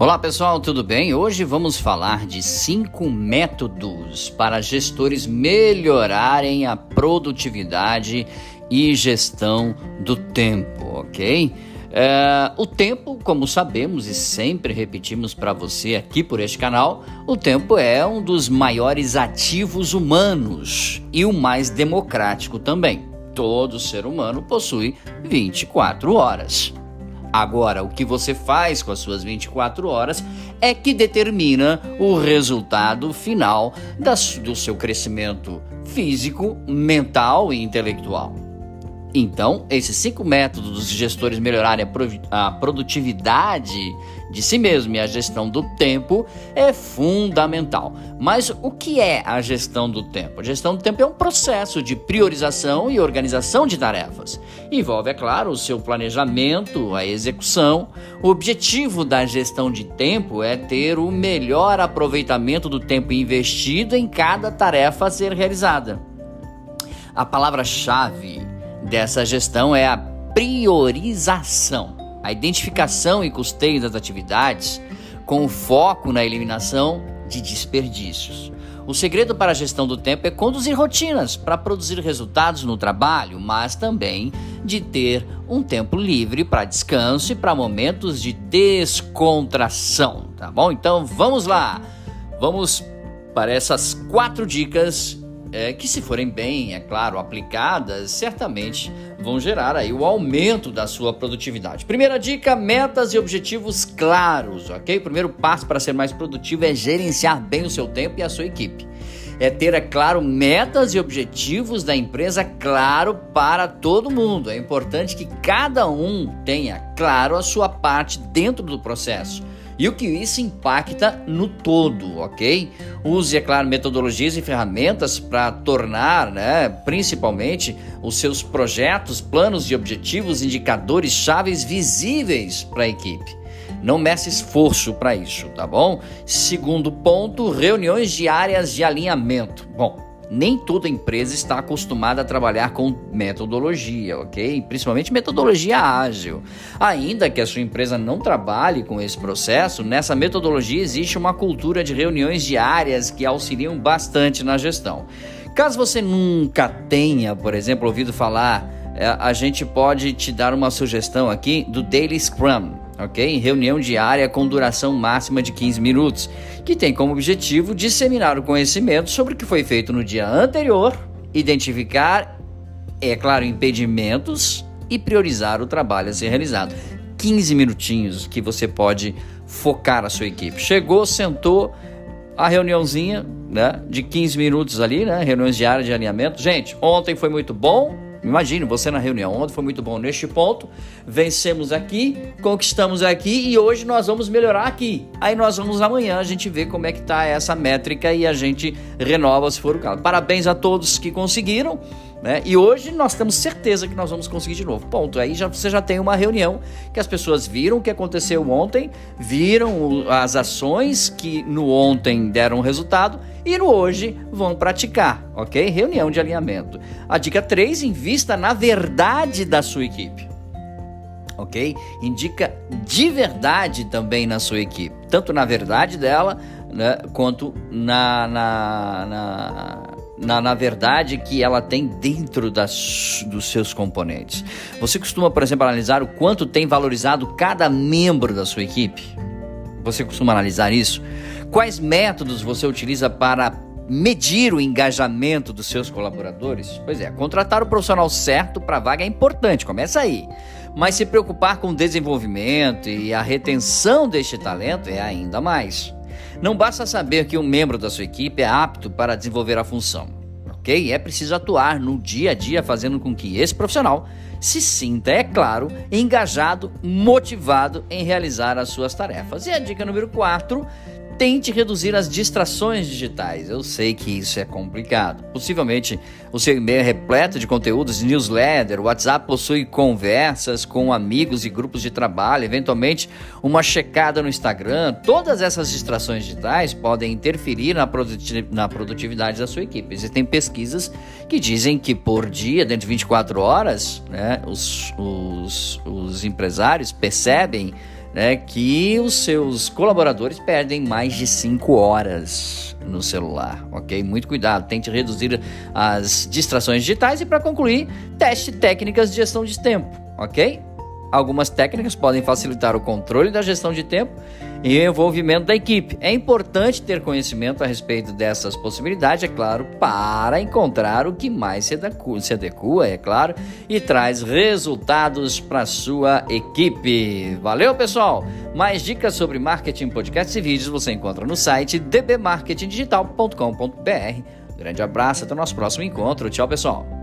Olá pessoal, tudo bem? Hoje vamos falar de cinco métodos para gestores melhorarem a produtividade e gestão do tempo, ok? É, o tempo, como sabemos e sempre repetimos para você aqui por este canal, o tempo é um dos maiores ativos humanos e o mais democrático também. Todo ser humano possui 24 horas. Agora, o que você faz com as suas 24 horas é que determina o resultado final das, do seu crescimento físico, mental e intelectual. Então, esses cinco métodos dos gestores melhorarem a produtividade de si mesmo e a gestão do tempo é fundamental. Mas o que é a gestão do tempo? A gestão do tempo é um processo de priorização e organização de tarefas. Envolve, é claro, o seu planejamento, a execução. O objetivo da gestão de tempo é ter o melhor aproveitamento do tempo investido em cada tarefa a ser realizada. A palavra-chave dessa gestão é a priorização, a identificação e custeio das atividades com foco na eliminação de desperdícios. O segredo para a gestão do tempo é conduzir rotinas para produzir resultados no trabalho, mas também de ter um tempo livre para descanso e para momentos de descontração, tá bom? Então vamos lá, vamos para essas quatro dicas é, que se forem bem, é claro, aplicadas, certamente vão gerar aí o aumento da sua produtividade. Primeira dica, metas e objetivos claros, ok? O primeiro passo para ser mais produtivo é gerenciar bem o seu tempo e a sua equipe. É ter, é claro, metas e objetivos da empresa claro para todo mundo. É importante que cada um tenha claro a sua parte dentro do processo e o que isso impacta no todo, ok? Use, é claro, metodologias e ferramentas para tornar, né, principalmente, os seus projetos, planos e objetivos, indicadores chaves visíveis para a equipe. Não meça esforço para isso, tá bom? Segundo ponto, reuniões diárias de alinhamento. Bom, nem toda empresa está acostumada a trabalhar com metodologia, ok? Principalmente metodologia ágil. Ainda que a sua empresa não trabalhe com esse processo, nessa metodologia existe uma cultura de reuniões diárias que auxiliam bastante na gestão. Caso você nunca tenha, por exemplo, ouvido falar, é, a gente pode te dar uma sugestão aqui do Daily Scrum ok? Reunião diária com duração máxima de 15 minutos, que tem como objetivo disseminar o conhecimento sobre o que foi feito no dia anterior, identificar, é claro, impedimentos e priorizar o trabalho a ser realizado. 15 minutinhos que você pode focar a sua equipe. Chegou, sentou, a reuniãozinha, né, de 15 minutos ali, né, reuniões diárias de alinhamento. Gente, ontem foi muito bom, Imagine você na reunião ontem foi muito bom neste ponto, vencemos aqui, conquistamos aqui e hoje nós vamos melhorar aqui. Aí nós vamos amanhã a gente ver como é que tá essa métrica e a gente renova se for o caso. Parabéns a todos que conseguiram. Né? E hoje nós temos certeza que nós vamos conseguir de novo. Ponto. Aí já, você já tem uma reunião que as pessoas viram o que aconteceu ontem, viram as ações que no ontem deram resultado e no hoje vão praticar, ok? Reunião de alinhamento. A dica 3, invista na verdade da sua equipe. Ok? Indica de verdade também na sua equipe, tanto na verdade dela, né, quanto na, na, na na, na verdade que ela tem dentro das, dos seus componentes. Você costuma, por exemplo, analisar o quanto tem valorizado cada membro da sua equipe? Você costuma analisar isso? Quais métodos você utiliza para medir o engajamento dos seus colaboradores? Pois é, contratar o profissional certo para a vaga é importante, começa aí. Mas se preocupar com o desenvolvimento e a retenção deste talento é ainda mais. Não basta saber que um membro da sua equipe é apto para desenvolver a função, ok? É preciso atuar no dia a dia fazendo com que esse profissional se sinta, é claro, engajado, motivado em realizar as suas tarefas. E a dica número 4 tente reduzir as distrações digitais. Eu sei que isso é complicado. Possivelmente o seu e-mail é repleto de conteúdos newsletter, o WhatsApp possui conversas com amigos e grupos de trabalho, eventualmente uma checada no Instagram. Todas essas distrações digitais podem interferir na, na produtividade da sua equipe. Existem pesquisas que dizem que por dia, dentro de 24 horas, né, os, os, os empresários percebem né, que os seus colaboradores perdem mais de 5 horas no celular, ok? Muito cuidado, tente reduzir as distrações digitais e para concluir, teste técnicas de gestão de tempo, ok? Algumas técnicas podem facilitar o controle da gestão de tempo e o envolvimento da equipe. É importante ter conhecimento a respeito dessas possibilidades, é claro, para encontrar o que mais se adequa, é claro, e traz resultados para sua equipe. Valeu, pessoal! Mais dicas sobre marketing, podcasts e vídeos você encontra no site dbmarketingdigital.com.br. Grande abraço, até o nosso próximo encontro. Tchau, pessoal!